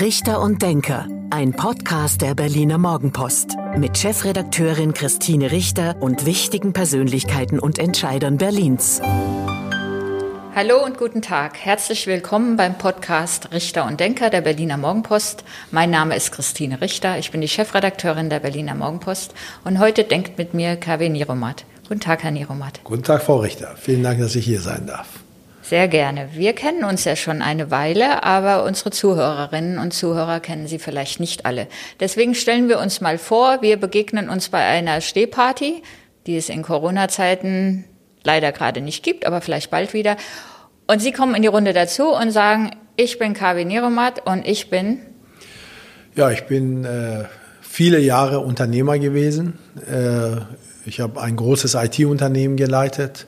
Richter und Denker, ein Podcast der Berliner Morgenpost mit Chefredakteurin Christine Richter und wichtigen Persönlichkeiten und Entscheidern Berlins. Hallo und guten Tag. Herzlich willkommen beim Podcast Richter und Denker der Berliner Morgenpost. Mein Name ist Christine Richter. Ich bin die Chefredakteurin der Berliner Morgenpost und heute denkt mit mir KW Niromat. Guten Tag, Herr Niromat. Guten Tag, Frau Richter. Vielen Dank, dass ich hier sein darf. Sehr gerne. Wir kennen uns ja schon eine Weile, aber unsere Zuhörerinnen und Zuhörer kennen Sie vielleicht nicht alle. Deswegen stellen wir uns mal vor, wir begegnen uns bei einer Stehparty, die es in Corona-Zeiten leider gerade nicht gibt, aber vielleicht bald wieder. Und Sie kommen in die Runde dazu und sagen, ich bin Kavi Niromat und ich bin? Ja, ich bin äh, viele Jahre Unternehmer gewesen. Äh, ich habe ein großes IT-Unternehmen geleitet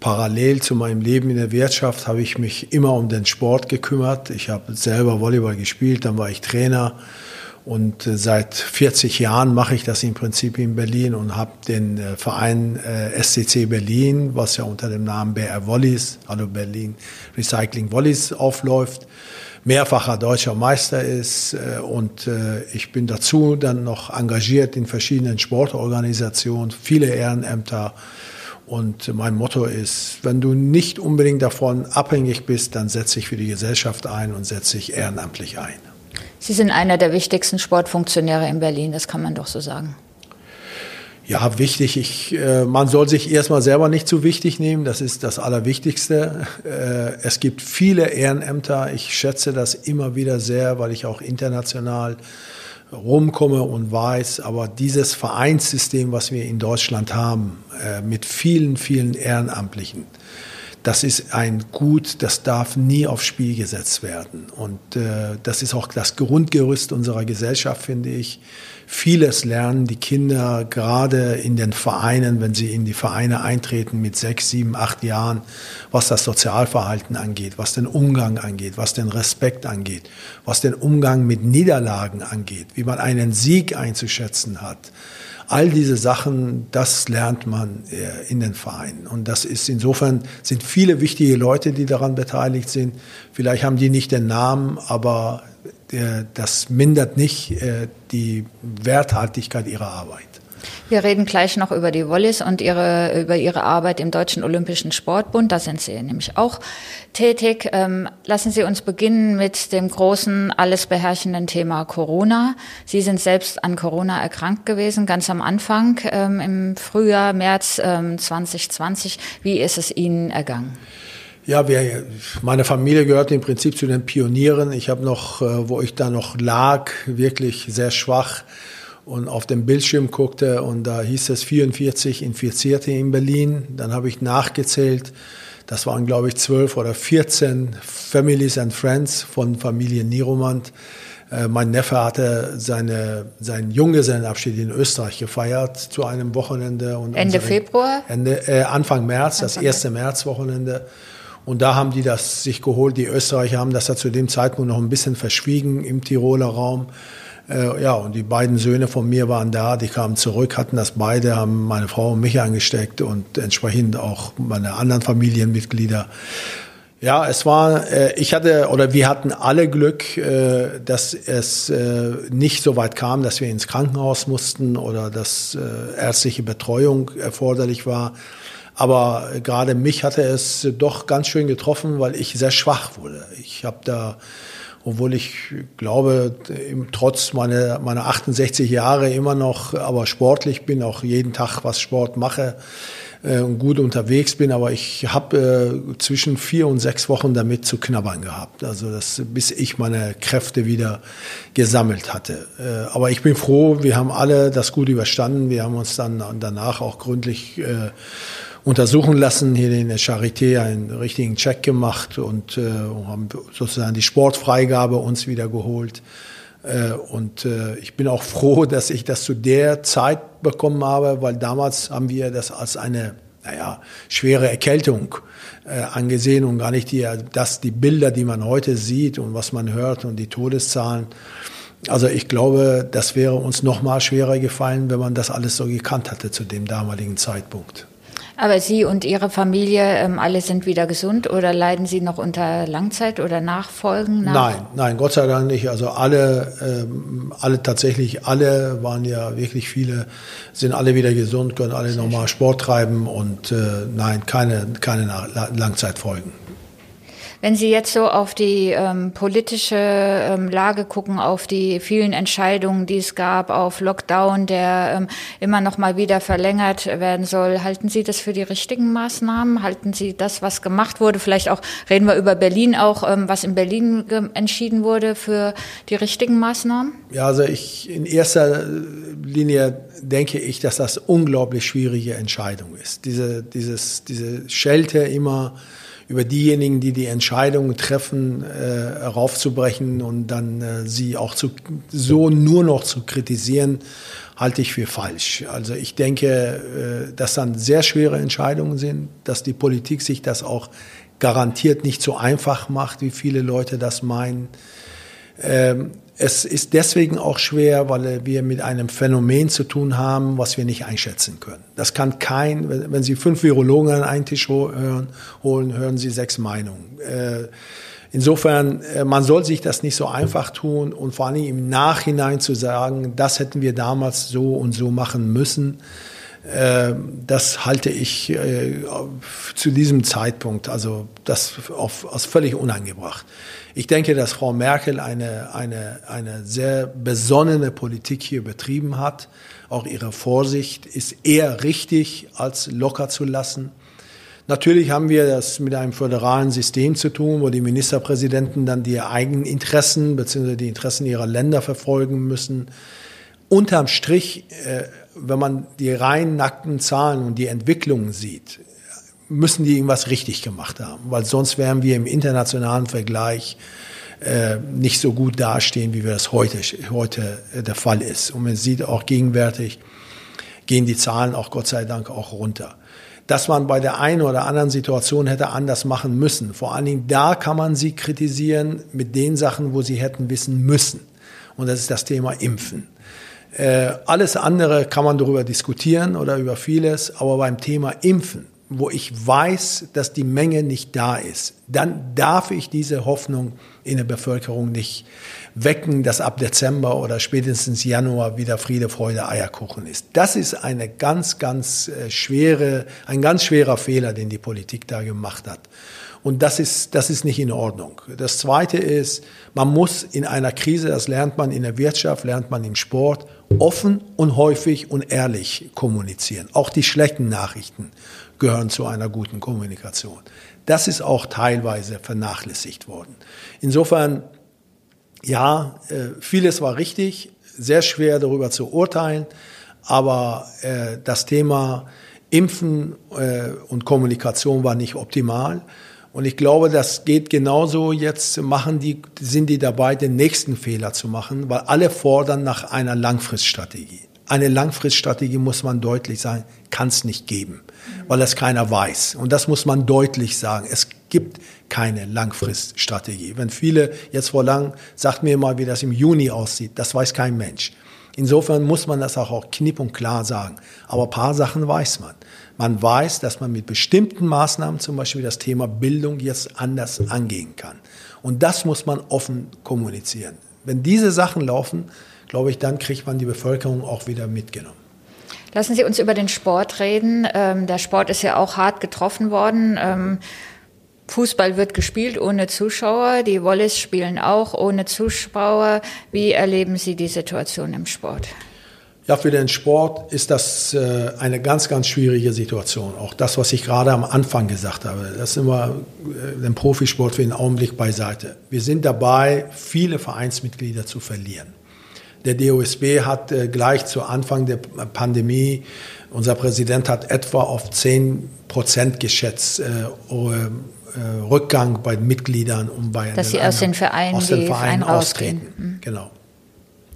Parallel zu meinem Leben in der Wirtschaft habe ich mich immer um den Sport gekümmert. Ich habe selber Volleyball gespielt, dann war ich Trainer und äh, seit 40 Jahren mache ich das im Prinzip in Berlin und habe den äh, Verein äh, SCC Berlin, was ja unter dem Namen BR Volleys, also Berlin Recycling Volleys aufläuft, mehrfacher deutscher Meister ist und ich bin dazu dann noch engagiert in verschiedenen Sportorganisationen, viele Ehrenämter und mein Motto ist, wenn du nicht unbedingt davon abhängig bist, dann setze dich für die Gesellschaft ein und setze dich ehrenamtlich ein. Sie sind einer der wichtigsten Sportfunktionäre in Berlin, das kann man doch so sagen. Ja, wichtig. Ich, äh, man soll sich erstmal selber nicht zu wichtig nehmen. Das ist das Allerwichtigste. Äh, es gibt viele Ehrenämter. Ich schätze das immer wieder sehr, weil ich auch international rumkomme und weiß, aber dieses Vereinssystem, was wir in Deutschland haben, äh, mit vielen, vielen Ehrenamtlichen, das ist ein Gut, das darf nie aufs Spiel gesetzt werden. Und äh, das ist auch das Grundgerüst unserer Gesellschaft, finde ich. Vieles lernen die Kinder gerade in den Vereinen, wenn sie in die Vereine eintreten mit sechs, sieben, acht Jahren, was das Sozialverhalten angeht, was den Umgang angeht, was den Respekt angeht, was den Umgang mit Niederlagen angeht, wie man einen Sieg einzuschätzen hat All diese Sachen, das lernt man äh, in den Vereinen. Und das ist insofern, sind viele wichtige Leute, die daran beteiligt sind. Vielleicht haben die nicht den Namen, aber äh, das mindert nicht äh, die Werthaltigkeit ihrer Arbeit. Wir reden gleich noch über die Wallis und ihre, über ihre Arbeit im Deutschen Olympischen Sportbund. Da sind Sie nämlich auch tätig. Ähm, lassen Sie uns beginnen mit dem großen, alles beherrschenden Thema Corona. Sie sind selbst an Corona erkrankt gewesen, ganz am Anfang ähm, im Frühjahr, März ähm, 2020. Wie ist es Ihnen ergangen? Ja, wir, meine Familie gehört im Prinzip zu den Pionieren. Ich habe noch, äh, wo ich da noch lag, wirklich sehr schwach und auf dem Bildschirm guckte und da hieß es 44 Infizierte in Berlin. Dann habe ich nachgezählt. Das waren, glaube ich, 12 oder 14 Families and Friends von Familie Niromand. Äh, mein Neffe hatte seine, seinen Junggesellenabschied in Österreich gefeiert zu einem Wochenende. Und Ende Februar? Ende, äh, Anfang März, Anfang das erste Märzwochenende. Und da haben die das sich geholt. Die Österreicher haben das ja zu dem Zeitpunkt noch ein bisschen verschwiegen im Tiroler Raum. Äh, ja, und die beiden Söhne von mir waren da, die kamen zurück, hatten das beide, haben meine Frau und mich angesteckt und entsprechend auch meine anderen Familienmitglieder. Ja, es war, äh, ich hatte oder wir hatten alle Glück, äh, dass es äh, nicht so weit kam, dass wir ins Krankenhaus mussten oder dass ärztliche Betreuung erforderlich war. Aber gerade mich hatte es doch ganz schön getroffen, weil ich sehr schwach wurde. Ich habe da obwohl ich glaube, trotz meiner, meiner 68 Jahre immer noch, aber sportlich bin, auch jeden Tag was Sport mache äh, und gut unterwegs bin, aber ich habe äh, zwischen vier und sechs Wochen damit zu knabbern gehabt, also das, bis ich meine Kräfte wieder gesammelt hatte. Äh, aber ich bin froh, wir haben alle das gut überstanden, wir haben uns dann danach auch gründlich äh, untersuchen lassen, hier in der Charité einen richtigen Check gemacht und äh, haben sozusagen die Sportfreigabe uns wieder geholt. Äh, und äh, ich bin auch froh, dass ich das zu der Zeit bekommen habe, weil damals haben wir das als eine naja, schwere Erkältung äh, angesehen und gar nicht die, dass die Bilder, die man heute sieht und was man hört und die Todeszahlen. Also ich glaube, das wäre uns noch mal schwerer gefallen, wenn man das alles so gekannt hatte zu dem damaligen Zeitpunkt. Aber Sie und Ihre Familie, ähm, alle sind wieder gesund oder leiden Sie noch unter Langzeit- oder Nachfolgen? Nach? Nein, nein, Gott sei Dank nicht. Also alle, ähm, alle tatsächlich, alle waren ja wirklich viele, sind alle wieder gesund, können alle normal schön. Sport treiben und äh, nein, keine, keine Langzeitfolgen. Wenn Sie jetzt so auf die ähm, politische ähm, Lage gucken, auf die vielen Entscheidungen, die es gab, auf Lockdown, der ähm, immer noch mal wieder verlängert werden soll, halten Sie das für die richtigen Maßnahmen? Halten Sie das, was gemacht wurde, vielleicht auch reden wir über Berlin auch, ähm, was in Berlin entschieden wurde, für die richtigen Maßnahmen? Ja, also ich in erster Linie denke ich, dass das unglaublich schwierige Entscheidung ist. Diese, dieses, diese Schelte immer über diejenigen, die die Entscheidungen treffen, äh, raufzubrechen und dann äh, sie auch zu, so nur noch zu kritisieren, halte ich für falsch. Also ich denke, äh, dass dann sehr schwere Entscheidungen sind, dass die Politik sich das auch garantiert nicht so einfach macht, wie viele Leute das meinen. Ähm, es ist deswegen auch schwer, weil wir mit einem Phänomen zu tun haben, was wir nicht einschätzen können. Das kann kein, wenn Sie fünf Virologen an einen Tisch hören, holen, hören Sie sechs Meinungen. Äh, insofern, äh, man soll sich das nicht so einfach tun und vor allem im Nachhinein zu sagen, das hätten wir damals so und so machen müssen. Äh, das halte ich zu diesem Zeitpunkt, also das auf, als völlig unangebracht. Ich denke, dass Frau Merkel eine, eine, eine sehr besonnene Politik hier betrieben hat. Auch ihre Vorsicht ist eher richtig, als locker zu lassen. Natürlich haben wir das mit einem föderalen System zu tun, wo die Ministerpräsidenten dann die eigenen Interessen bzw. die Interessen ihrer Länder verfolgen müssen. Unterm Strich, äh, wenn man die rein nackten Zahlen und die Entwicklungen sieht, müssen die irgendwas richtig gemacht haben, weil sonst wären wir im internationalen Vergleich äh, nicht so gut dastehen, wie wir das heute, heute äh, der Fall ist. Und man sieht auch gegenwärtig, gehen die Zahlen auch Gott sei Dank auch runter. Dass man bei der einen oder anderen Situation hätte anders machen müssen. Vor allen Dingen da kann man sie kritisieren mit den Sachen, wo sie hätten wissen müssen. Und das ist das Thema Impfen. Äh, alles andere kann man darüber diskutieren oder über vieles, aber beim Thema Impfen wo ich weiß, dass die Menge nicht da ist, dann darf ich diese Hoffnung in der Bevölkerung nicht wecken, dass ab Dezember oder spätestens Januar wieder Friede, Freude, Eierkuchen ist. Das ist eine ganz, ganz äh, schwere, ein ganz schwerer Fehler, den die Politik da gemacht hat. Und das ist, das ist nicht in Ordnung. Das zweite ist, man muss in einer Krise, das lernt man in der Wirtschaft, lernt man im Sport, offen und häufig und ehrlich kommunizieren. Auch die schlechten Nachrichten gehören zu einer guten Kommunikation. Das ist auch teilweise vernachlässigt worden. Insofern, ja, äh, vieles war richtig, sehr schwer darüber zu urteilen, aber äh, das Thema Impfen äh, und Kommunikation war nicht optimal. Und ich glaube, das geht genauso. Jetzt machen die, sind die dabei, den nächsten Fehler zu machen, weil alle fordern nach einer Langfriststrategie. Eine Langfriststrategie muss man deutlich sagen, kann es nicht geben, weil das keiner weiß. Und das muss man deutlich sagen. Es gibt keine Langfriststrategie. Wenn viele jetzt vor lang, sagt mir mal, wie das im Juni aussieht, das weiß kein Mensch. Insofern muss man das auch knipp und klar sagen. Aber paar Sachen weiß man. Man weiß, dass man mit bestimmten Maßnahmen, zum Beispiel das Thema Bildung, jetzt anders angehen kann. Und das muss man offen kommunizieren. Wenn diese Sachen laufen, glaube ich, dann kriegt man die Bevölkerung auch wieder mitgenommen. Lassen Sie uns über den Sport reden. Ähm, der Sport ist ja auch hart getroffen worden. Ähm, Fußball wird gespielt ohne Zuschauer. Die Wallis spielen auch ohne Zuschauer. Wie erleben Sie die Situation im Sport? Ja, für den Sport ist das äh, eine ganz, ganz schwierige Situation. Auch das, was ich gerade am Anfang gesagt habe, das sind wir äh, den Profisport für den Augenblick beiseite. Wir sind dabei, viele Vereinsmitglieder zu verlieren. Der DOSB hat äh, gleich zu Anfang der Pandemie, unser Präsident hat etwa auf 10 Prozent geschätzt, äh, äh, Rückgang bei Mitgliedern und bei dass sie aus den Vereinen, aus den Vereinen austreten. Mhm. Genau.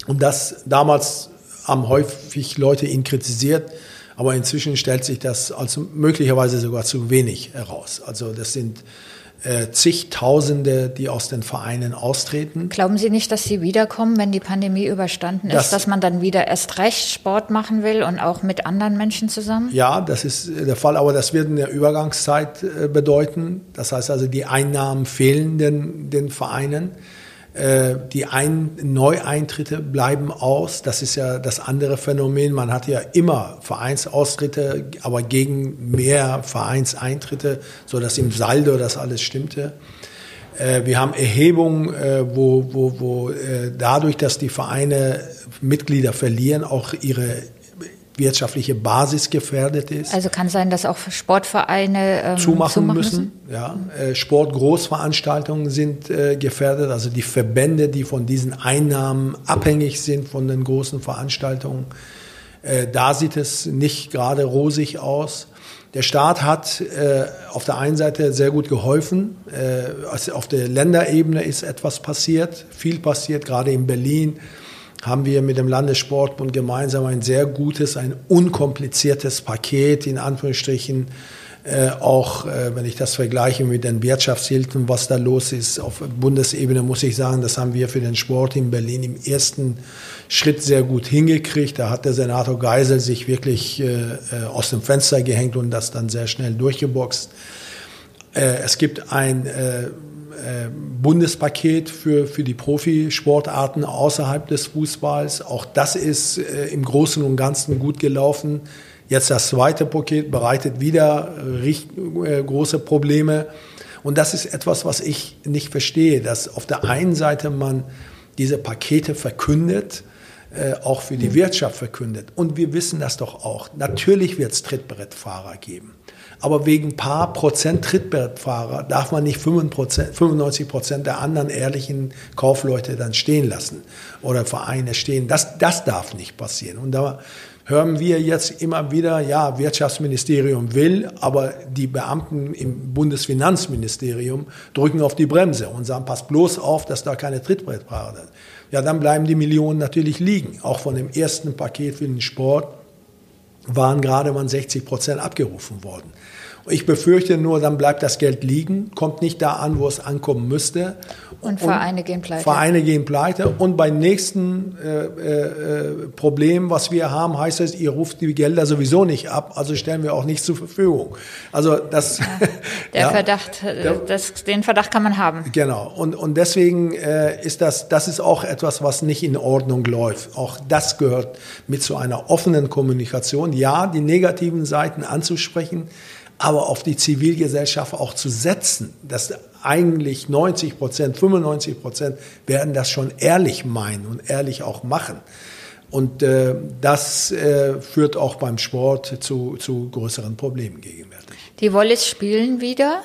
Und das damals haben häufig Leute ihn kritisiert, aber inzwischen stellt sich das als möglicherweise sogar zu wenig heraus. Also das sind äh, zigtausende, die aus den Vereinen austreten. Glauben Sie nicht, dass sie wiederkommen, wenn die Pandemie überstanden ist, das, dass man dann wieder erst recht Sport machen will und auch mit anderen Menschen zusammen? Ja, das ist der Fall, aber das wird eine Übergangszeit äh, bedeuten. Das heißt also, die Einnahmen fehlen den, den Vereinen. Äh, die Ein Neueintritte bleiben aus. Das ist ja das andere Phänomen. Man hat ja immer Vereinsaustritte, aber gegen mehr Vereinseintritte, so dass im Saldo das alles stimmte. Äh, wir haben Erhebungen, äh, wo, wo, wo dadurch, dass die Vereine Mitglieder verlieren, auch ihre wirtschaftliche Basis gefährdet ist. Also kann sein, dass auch Sportvereine ähm, zumachen, zumachen müssen. müssen. Ja, äh, Sportgroßveranstaltungen sind äh, gefährdet. Also die Verbände, die von diesen Einnahmen abhängig sind von den großen Veranstaltungen, äh, da sieht es nicht gerade rosig aus. Der Staat hat äh, auf der einen Seite sehr gut geholfen. Äh, also auf der Länderebene ist etwas passiert, viel passiert, gerade in Berlin haben wir mit dem Landessportbund gemeinsam ein sehr gutes, ein unkompliziertes Paket in Anführungsstrichen. Äh, auch äh, wenn ich das vergleiche mit den Wirtschaftshilfen, was da los ist auf Bundesebene, muss ich sagen, das haben wir für den Sport in Berlin im ersten Schritt sehr gut hingekriegt. Da hat der Senator Geisel sich wirklich äh, äh aus dem Fenster gehängt und das dann sehr schnell durchgeboxt. Äh, es gibt ein äh, äh, Bundespaket für, für die Profisportarten außerhalb des Fußballs. Auch das ist äh, im Großen und Ganzen gut gelaufen. Jetzt das zweite Paket bereitet wieder äh, große Probleme. Und das ist etwas, was ich nicht verstehe, dass auf der einen Seite man diese Pakete verkündet, äh, auch für die mhm. Wirtschaft verkündet. Und wir wissen das doch auch. Natürlich wird es Trittbrettfahrer geben. Aber wegen paar Prozent Trittbrettfahrer darf man nicht 95 Prozent der anderen ehrlichen Kaufleute dann stehen lassen oder Vereine stehen. Das, das darf nicht passieren. Und da hören wir jetzt immer wieder, ja, Wirtschaftsministerium will, aber die Beamten im Bundesfinanzministerium drücken auf die Bremse und sagen, pass bloß auf, dass da keine Trittbrettfahrer sind. Ja, dann bleiben die Millionen natürlich liegen. Auch von dem ersten Paket für den Sport waren gerade mal 60 Prozent abgerufen worden. Ich befürchte nur, dann bleibt das Geld liegen, kommt nicht da an, wo es ankommen müsste. Und Vereine gehen pleite. Vereine gehen pleite. Und beim nächsten äh, äh, Problem, was wir haben, heißt es, ihr ruft die Gelder sowieso nicht ab, also stellen wir auch nicht zur Verfügung. Also das. Ja, der ja, Verdacht, äh, das, den Verdacht kann man haben. Genau. Und, und deswegen äh, ist das, das ist auch etwas, was nicht in Ordnung läuft. Auch das gehört mit zu einer offenen Kommunikation. Ja, die negativen Seiten anzusprechen aber auf die Zivilgesellschaft auch zu setzen, dass eigentlich 90 Prozent, 95 Prozent werden das schon ehrlich meinen und ehrlich auch machen. Und äh, das äh, führt auch beim Sport zu, zu größeren Problemen gegenwärtig. Die Wollis spielen wieder.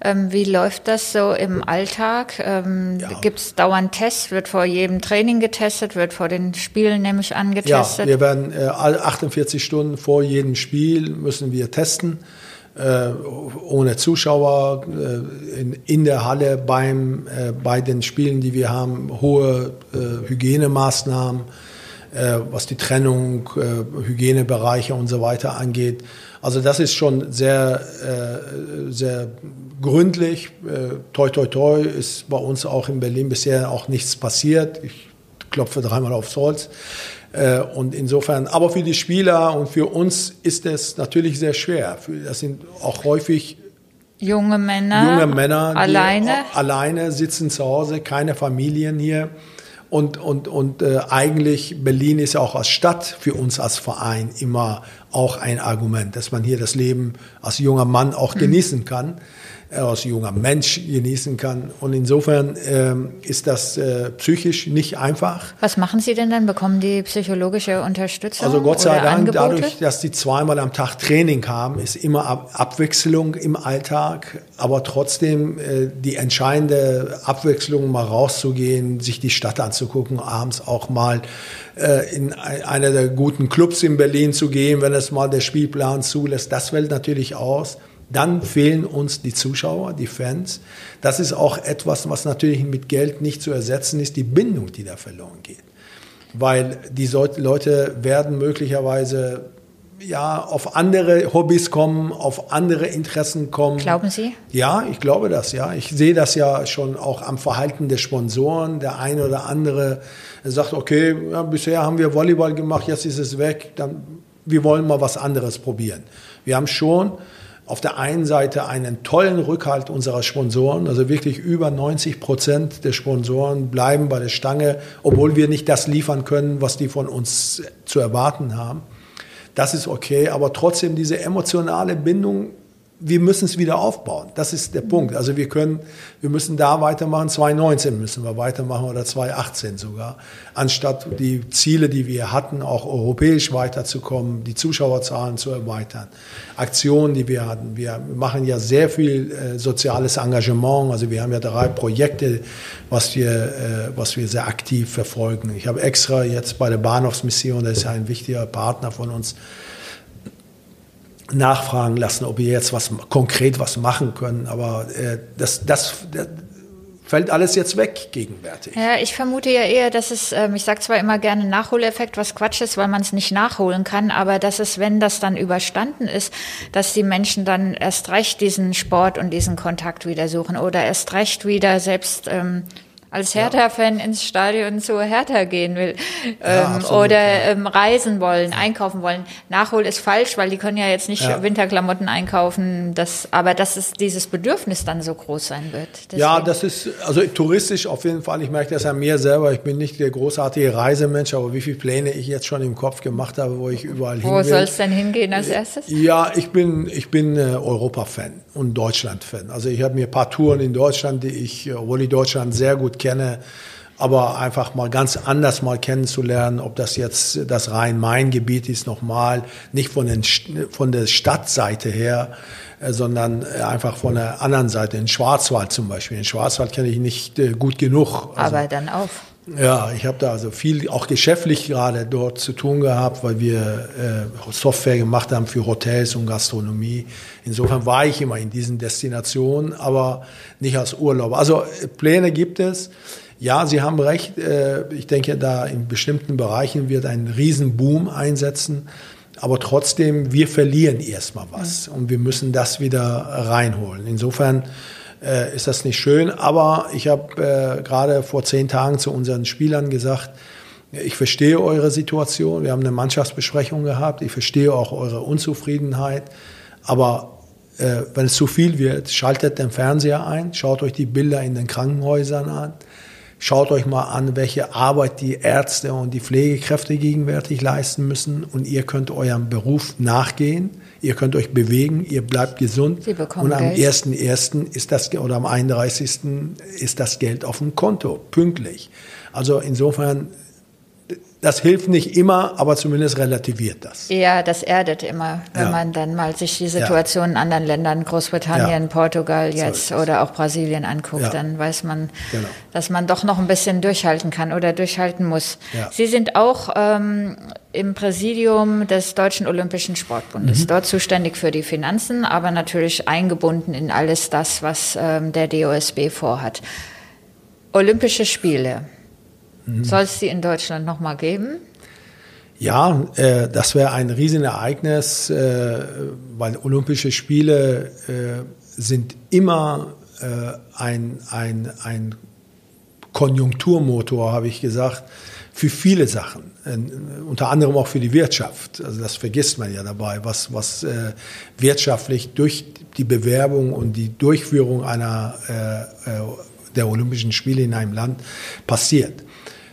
Ähm, wie läuft das so im Alltag? Ähm, ja. Gibt es dauernd Tests? Wird vor jedem Training getestet? Wird vor den Spielen nämlich angetestet? Ja, wir werden äh, 48 Stunden vor jedem Spiel müssen wir testen äh, ohne Zuschauer äh, in, in der Halle beim, äh, bei den Spielen, die wir haben, hohe äh, Hygienemaßnahmen, äh, was die Trennung, äh, Hygienebereiche und so weiter angeht. Also das ist schon sehr, sehr gründlich. toi, toi, toi ist bei uns auch in Berlin bisher auch nichts passiert. Ich klopfe dreimal aufs Holz. Äh, und insofern, aber für die Spieler und für uns ist es natürlich sehr schwer. Das sind auch häufig junge Männer, junge Männer alleine. alleine sitzen zu Hause, keine Familien hier. Und, und, und äh, eigentlich Berlin ist ja auch als Stadt für uns als Verein immer auch ein Argument, dass man hier das Leben als junger Mann auch mhm. genießen kann als junger Mensch genießen kann. Und insofern ähm, ist das äh, psychisch nicht einfach. Was machen Sie denn dann? Bekommen die psychologische Unterstützung? Also Gott sei Dank, Angebote? dadurch, dass die zweimal am Tag Training haben, ist immer Ab Abwechslung im Alltag, aber trotzdem äh, die entscheidende Abwechslung, mal rauszugehen, sich die Stadt anzugucken, abends auch mal äh, in einer der guten Clubs in Berlin zu gehen, wenn es mal der Spielplan zulässt. Das fällt natürlich aus. Dann fehlen uns die Zuschauer, die Fans. Das ist auch etwas, was natürlich mit Geld nicht zu ersetzen ist, die Bindung, die da verloren geht. Weil die Leute werden möglicherweise ja, auf andere Hobbys kommen, auf andere Interessen kommen. Glauben Sie? Ja, ich glaube das, ja. Ich sehe das ja schon auch am Verhalten der Sponsoren. Der eine oder andere sagt, okay, ja, bisher haben wir Volleyball gemacht, jetzt ist es weg, dann, wir wollen mal was anderes probieren. Wir haben schon auf der einen Seite einen tollen Rückhalt unserer Sponsoren, also wirklich über 90 Prozent der Sponsoren bleiben bei der Stange, obwohl wir nicht das liefern können, was die von uns zu erwarten haben. Das ist okay, aber trotzdem diese emotionale Bindung wir müssen es wieder aufbauen. Das ist der Punkt. Also wir können, wir müssen da weitermachen. 2019 müssen wir weitermachen oder 2018 sogar. Anstatt die Ziele, die wir hatten, auch europäisch weiterzukommen, die Zuschauerzahlen zu erweitern. Aktionen, die wir hatten. Wir machen ja sehr viel äh, soziales Engagement. Also wir haben ja drei Projekte, was wir, äh, was wir sehr aktiv verfolgen. Ich habe extra jetzt bei der Bahnhofsmission, das ist ja ein wichtiger Partner von uns, nachfragen lassen, ob wir jetzt was konkret was machen können. Aber äh, das, das, das fällt alles jetzt weg gegenwärtig. Ja, ich vermute ja eher, dass es, ähm, ich sage zwar immer gerne Nachholeffekt, was Quatsch ist, weil man es nicht nachholen kann, aber dass es, wenn das dann überstanden ist, dass die Menschen dann erst recht diesen Sport und diesen Kontakt wieder suchen oder erst recht wieder selbst ähm, als Hertha-Fan ins Stadion zu Hertha gehen will ja, ähm, absolut, oder ja. ähm, reisen wollen, einkaufen wollen. Nachhol ist falsch, weil die können ja jetzt nicht ja. Winterklamotten einkaufen. Das, aber dass es dieses Bedürfnis dann so groß sein wird. Deswegen. Ja, das ist also touristisch auf jeden Fall. Ich merke das an mir selber. Ich bin nicht der großartige Reisemensch, aber wie viele Pläne ich jetzt schon im Kopf gemacht habe, wo ich überall hin Wo soll es denn hingehen als erstes? Ja, ich bin ich bin äh, Europa-Fan und Deutschland-Fan. Also ich habe mir ein paar Touren in Deutschland, die ich, obwohl ich Deutschland sehr gut kenne, aber einfach mal ganz anders mal kennenzulernen, ob das jetzt das Rhein-Main-Gebiet ist, nochmal, nicht von, den, von der Stadtseite her, äh, sondern äh, einfach von der anderen Seite, in Schwarzwald zum Beispiel. In Schwarzwald kenne ich nicht äh, gut genug. Also, aber dann auf. Ja, ich habe da also viel, auch geschäftlich gerade dort zu tun gehabt, weil wir äh, Software gemacht haben für Hotels und Gastronomie. Insofern war ich immer in diesen Destinationen, aber nicht als Urlauber. Also Pläne gibt es. Ja, Sie haben recht. Äh, ich denke, da in bestimmten Bereichen wird ein Riesenboom einsetzen. Aber trotzdem, wir verlieren erstmal was und wir müssen das wieder reinholen. Insofern äh, ist das nicht schön. Aber ich habe äh, gerade vor zehn Tagen zu unseren Spielern gesagt, ich verstehe eure Situation. Wir haben eine Mannschaftsbesprechung gehabt. Ich verstehe auch eure Unzufriedenheit. Aber äh, wenn es zu viel wird, schaltet den Fernseher ein, schaut euch die Bilder in den Krankenhäusern an. Schaut euch mal an, welche Arbeit die Ärzte und die Pflegekräfte gegenwärtig leisten müssen und ihr könnt eurem Beruf nachgehen. Ihr könnt euch bewegen, ihr bleibt gesund. Sie bekommen und am Geld. 1.1. ist das, oder am 31. ist das Geld auf dem Konto, pünktlich. Also insofern das hilft nicht immer, aber zumindest relativiert das. Ja, das erdet immer, wenn ja. man dann mal sich die Situation ja. in anderen Ländern, Großbritannien, ja. Portugal jetzt so oder auch Brasilien anguckt, dann weiß man, genau. dass man doch noch ein bisschen durchhalten kann oder durchhalten muss. Sie sind auch ähm, im Präsidium des Deutschen Olympischen Sportbundes, mhm. dort zuständig für die Finanzen, aber natürlich eingebunden in alles das, was ähm, der DOSB vorhat. Olympische Spiele. Soll es die in Deutschland nochmal geben? Ja, äh, das wäre ein Riesenereignis, äh, weil Olympische Spiele äh, sind immer äh, ein, ein, ein Konjunkturmotor, habe ich gesagt, für viele Sachen, äh, unter anderem auch für die Wirtschaft. Also das vergisst man ja dabei, was, was äh, wirtschaftlich durch die Bewerbung und die Durchführung einer, der Olympischen Spiele in einem Land passiert.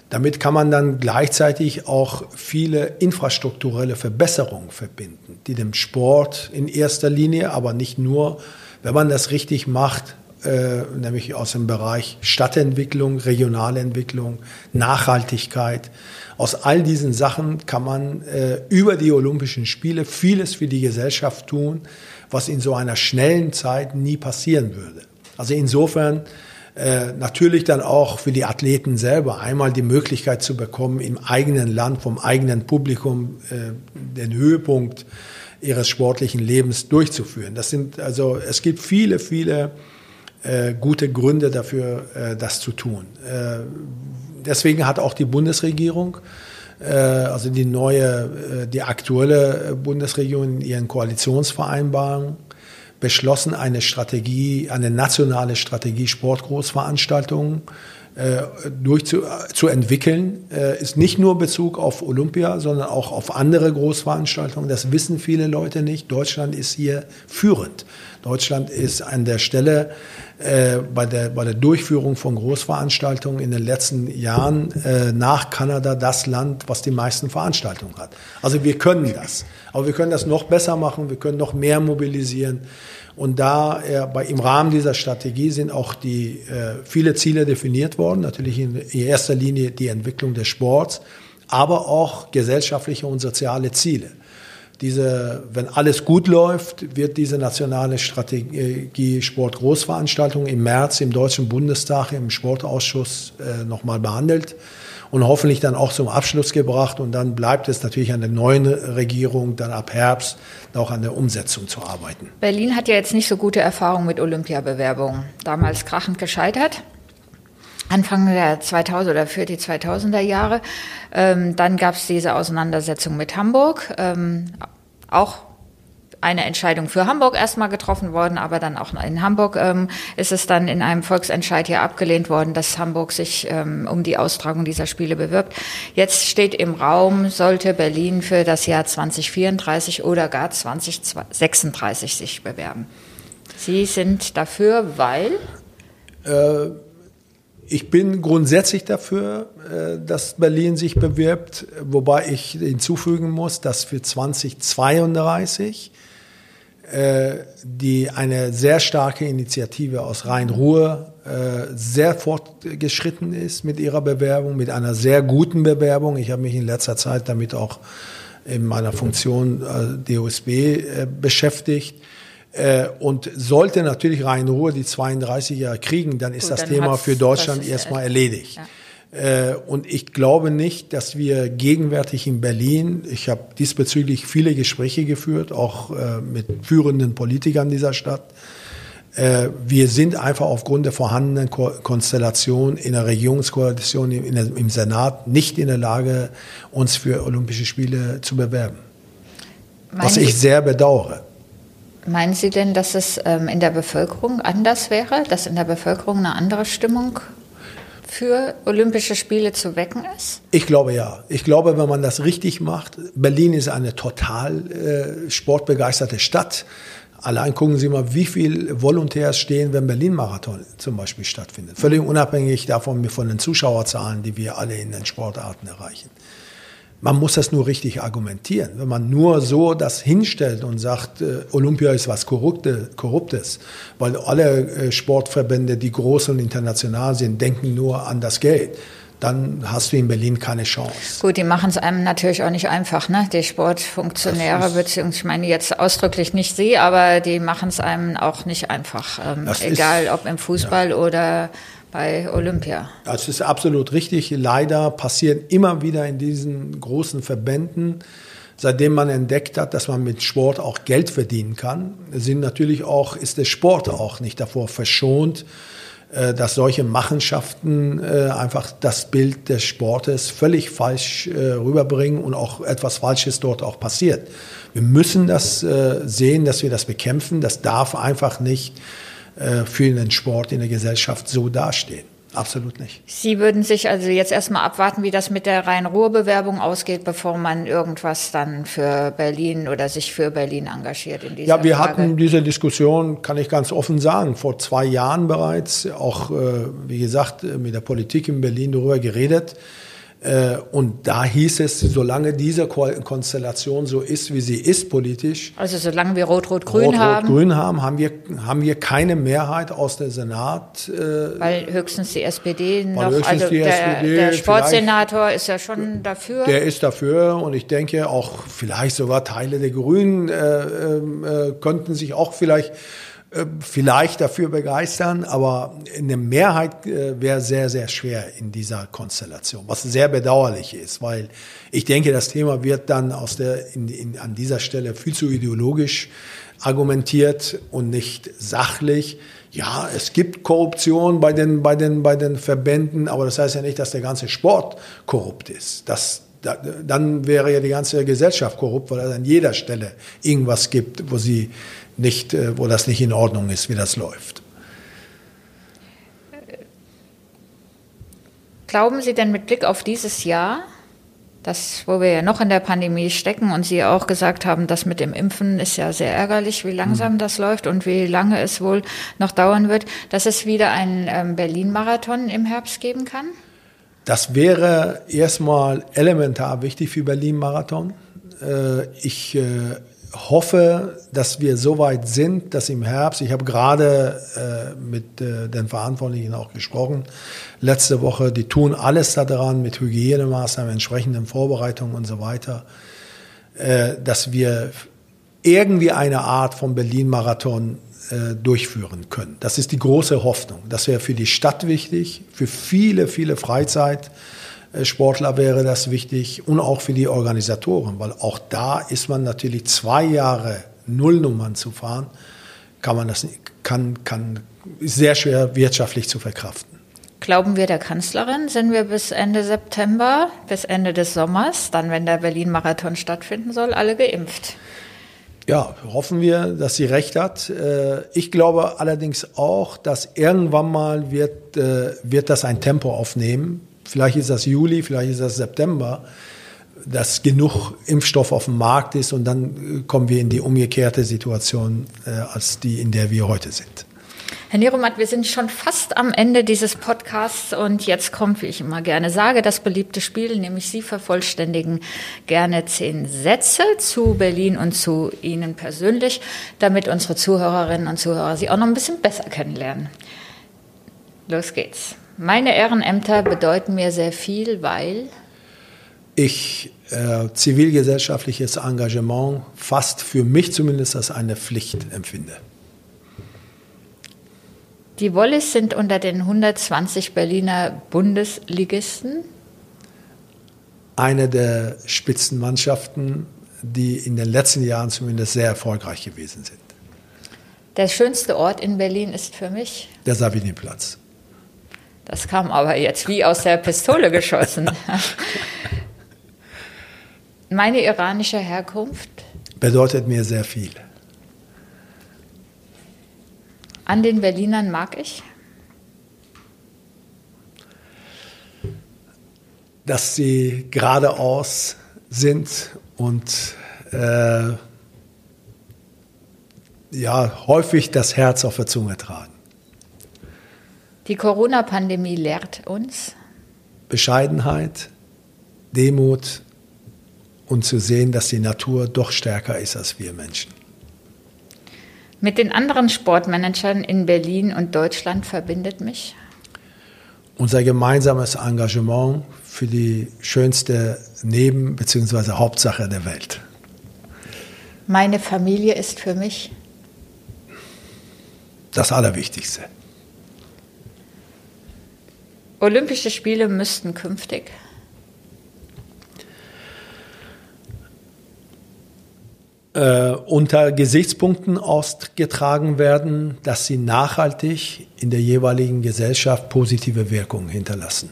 Damit kann man dann gleichzeitig auch viele infrastrukturelle Verbesserungen verbinden, die dem Sport in erster Linie, aber nicht nur, wenn man das richtig macht, äh, nämlich aus dem Bereich Stadtentwicklung, Regionalentwicklung, Nachhaltigkeit. Aus all diesen Sachen kann man äh, über die Olympischen Spiele vieles für die Gesellschaft tun, was in so einer schnellen Zeit nie passieren würde. Also insofern äh, natürlich dann auch für die Athleten selber einmal die Möglichkeit zu bekommen, im eigenen Land, vom eigenen Publikum äh, den Höhepunkt ihres sportlichen Lebens durchzuführen. Das sind also, es gibt viele, viele äh, gute Gründe dafür, äh, das zu tun. Äh, deswegen hat auch die Bundesregierung äh, also die neue, äh, die aktuelle Bundesregierung in ihren Koalitionsvereinbarungen beschlossen, eine Strategie, eine nationale Strategie Sportgroßveranstaltungen äh, durch zu, zu entwickeln, äh, ist nicht nur Bezug auf Olympia, sondern auch auf andere Großveranstaltungen. Das wissen viele Leute nicht. Deutschland ist hier führend. Deutschland ist an der Stelle äh, bei, der, bei der Durchführung von Großveranstaltungen in den letzten Jahren äh, nach Kanada das Land, was die meisten Veranstaltungen hat. Also wir können das. Aber wir können das noch besser machen, wir können noch mehr mobilisieren. Und da äh, bei, im Rahmen dieser Strategie sind auch die äh, viele Ziele definiert worden. Natürlich in, in erster Linie die Entwicklung des Sports, aber auch gesellschaftliche und soziale Ziele. Diese, wenn alles gut läuft, wird diese nationale Strategie Sportgroßveranstaltung im März im Deutschen Bundestag im Sportausschuss äh, nochmal behandelt und hoffentlich dann auch zum Abschluss gebracht. Und dann bleibt es natürlich an der neuen Regierung, dann ab Herbst auch an der Umsetzung zu arbeiten. Berlin hat ja jetzt nicht so gute Erfahrungen mit Olympiabewerbungen. Damals krachend gescheitert. Anfang der 2000 oder für die 2000er Jahre. Ähm, dann gab es diese Auseinandersetzung mit Hamburg. Ähm, auch eine Entscheidung für Hamburg erstmal getroffen worden, aber dann auch in Hamburg ähm, ist es dann in einem Volksentscheid hier abgelehnt worden, dass Hamburg sich ähm, um die Austragung dieser Spiele bewirbt. Jetzt steht im Raum, sollte Berlin für das Jahr 2034 oder gar 2036 sich bewerben. Sie sind dafür, weil? Äh, ich bin grundsätzlich dafür, äh, dass Berlin sich bewirbt, wobei ich hinzufügen muss, dass für 2032 äh, die eine sehr starke Initiative aus Rhein-Ruhr äh, sehr fortgeschritten ist mit ihrer Bewerbung, mit einer sehr guten Bewerbung. Ich habe mich in letzter Zeit damit auch in meiner Funktion DOSB beschäftigt. Äh, und sollte natürlich Rhein-Ruhr die 32er kriegen, dann ist Gut, das dann Thema für Deutschland erstmal erledigt. Ja. Äh, und ich glaube nicht, dass wir gegenwärtig in Berlin, ich habe diesbezüglich viele Gespräche geführt, auch äh, mit führenden Politikern dieser Stadt, wir sind einfach aufgrund der vorhandenen Konstellation in der Regierungskoalition im Senat nicht in der Lage, uns für Olympische Spiele zu bewerben. Meinen was ich sehr bedauere. Meinen Sie denn, dass es ähm, in der Bevölkerung anders wäre, dass in der Bevölkerung eine andere Stimmung für Olympische Spiele zu wecken ist? Ich glaube ja. Ich glaube, wenn man das richtig macht, Berlin ist eine total äh, sportbegeisterte Stadt. Allein gucken Sie mal, wie viel Volontärs stehen, wenn Berlin-Marathon zum Beispiel stattfindet. Völlig unabhängig davon von den Zuschauerzahlen, die wir alle in den Sportarten erreichen. Man muss das nur richtig argumentieren. Wenn man nur so das hinstellt und sagt, äh, Olympia ist was Korrupte, Korruptes, weil alle äh, Sportverbände, die groß und international sind, denken nur an das Geld dann hast du in Berlin keine Chance. Gut, die machen es einem natürlich auch nicht einfach, ne? Die Sportfunktionäre, beziehungsweise ich meine jetzt ausdrücklich nicht sie, aber die machen es einem auch nicht einfach. Ähm, egal ist, ob im Fußball ja. oder bei Olympia. Das ist absolut richtig. Leider passieren immer wieder in diesen großen Verbänden, seitdem man entdeckt hat, dass man mit Sport auch Geld verdienen kann, sind natürlich auch, ist der Sport auch nicht davor verschont, äh, dass solche Machenschaften äh, einfach das Bild des Sportes völlig falsch äh, rüberbringen und auch etwas Falsches dort auch passiert. Wir müssen das sehen, dass wir das bekämpfen. Das darf einfach nicht für den Sport in der Gesellschaft so dastehen. Absolut nicht. Sie würden sich also jetzt erstmal abwarten, wie das mit der Rhein-Ruhr-Bewerbung ausgeht, bevor man irgendwas dann für Berlin oder sich für Berlin engagiert in dieser Ja, wir Frage. hatten diese Diskussion, kann ich ganz offen sagen, vor zwei Jahren bereits, auch, äh, wie gesagt, mit der Politik in Berlin darüber geredet. Äh, und da hieß es, solange diese Konstellation so ist, wie sie ist politisch. Also solange wir Rot-Rot-Grün Rot, haben. Rot-Grün haben, haben wir, haben wir keine Mehrheit aus der Senat. Äh, weil höchstens die SPD noch, also der, SPD der Sportsenator ist ja schon dafür. Der ist dafür und ich denke auch vielleicht sogar Teile der Grünen äh, ähm, äh, könnten sich auch vielleicht vielleicht dafür begeistern, aber eine Mehrheit äh, wäre sehr, sehr schwer in dieser Konstellation, was sehr bedauerlich ist, weil ich denke, das Thema wird dann aus der, in, in, an dieser Stelle viel zu ideologisch argumentiert und nicht sachlich. Ja, es gibt Korruption bei den, bei den, bei den Verbänden, aber das heißt ja nicht, dass der ganze Sport korrupt ist. Das, dann wäre ja die ganze Gesellschaft korrupt, weil es an jeder Stelle irgendwas gibt, wo sie nicht, äh, wo das nicht in Ordnung ist, wie das läuft. Glauben Sie denn mit Blick auf dieses Jahr, das, wo wir ja noch in der Pandemie stecken und Sie auch gesagt haben, das mit dem Impfen ist ja sehr ärgerlich, wie langsam mhm. das läuft und wie lange es wohl noch dauern wird, dass es wieder einen ähm, Berlin-Marathon im Herbst geben kann? Das wäre erstmal elementar wichtig für Berlin-Marathon. Äh, ich äh, hoffe, dass wir so weit sind, dass im Herbst, ich habe gerade äh, mit äh, den Verantwortlichen auch gesprochen, letzte Woche, die tun alles daran mit Hygienemaßnahmen, entsprechenden Vorbereitungen und so weiter, äh, dass wir irgendwie eine Art von Berlin-Marathon äh, durchführen können. Das ist die große Hoffnung. Das wäre für die Stadt wichtig, für viele, viele Freizeit. Sportler wäre das wichtig und auch für die Organisatoren, weil auch da ist man natürlich zwei Jahre Nullnummern zu fahren, kann man das kann kann sehr schwer wirtschaftlich zu verkraften. Glauben wir der Kanzlerin, sind wir bis Ende September, bis Ende des Sommers, dann wenn der Berlin-Marathon stattfinden soll, alle geimpft? Ja, hoffen wir, dass sie recht hat. Äh, ich glaube allerdings auch, dass irgendwann mal wird, äh, wird das ein Tempo aufnehmen, vielleicht ist das Juli, vielleicht ist das September, dass genug Impfstoff auf dem Markt ist und dann äh, kommen wir in die umgekehrte Situation äh, als die, in der wir heute sind. Herr Neromat, wir sind schon fast am Ende dieses Podcasts und jetzt kommt, wie ich immer gerne sage, das beliebte Spiel, nämlich Sie vervollständigen gerne zehn Sätze zu Berlin und zu Ihnen persönlich, damit unsere Zuhörerinnen und Zuhörer Sie auch noch ein bisschen besser kennenlernen. Los geht's. Meine Ehrenämter bedeuten mir sehr viel, weil ich äh, zivilgesellschaftliches Engagement fast für mich zumindest als eine Pflicht empfinde. Die Wollis sind unter den 120 Berliner Bundesligisten eine der Spitzenmannschaften, die in den letzten Jahren zumindest sehr erfolgreich gewesen sind. Der schönste Ort in Berlin ist für mich der Saviniplatz. Das kam aber jetzt wie aus der Pistole geschossen. Meine iranische Herkunft bedeutet mir sehr viel. An den Berlinern mag ich, dass sie geradeaus sind und äh, ja häufig das Herz auf der Zunge tragen. Die Corona-Pandemie lehrt uns Bescheidenheit, Demut und zu sehen, dass die Natur doch stärker ist als wir Menschen. Mit den anderen Sportmanagern in Berlin und Deutschland verbindet mich unser gemeinsames Engagement für die schönste Neben- bzw. Hauptsache der Welt. Meine Familie ist für mich das Allerwichtigste. Olympische Spiele müssten künftig äh, unter Gesichtspunkten ausgetragen werden, dass sie nachhaltig in der jeweiligen Gesellschaft positive Wirkungen hinterlassen.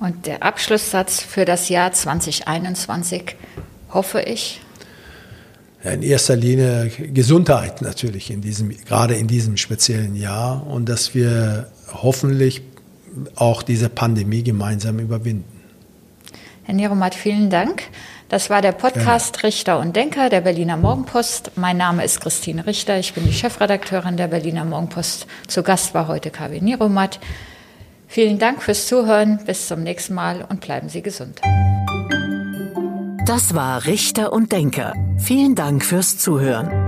Und der Abschlusssatz für das Jahr 2021 hoffe ich. in erster Linie Gesundheit natürlich in diesem, gerade in diesem speziellen Jahr und dass wir hoffentlich auch diese Pandemie gemeinsam überwinden. Herr Neromat, vielen Dank. Das war der Podcast ja. Richter und Denker der Berliner Morgenpost. Mein Name ist Christine Richter. Ich bin die Chefredakteurin der Berliner Morgenpost. Zu Gast war heute KW Niromat. Vielen Dank fürs Zuhören. Bis zum nächsten Mal und bleiben Sie gesund. Das war Richter und Denker. Vielen Dank fürs Zuhören.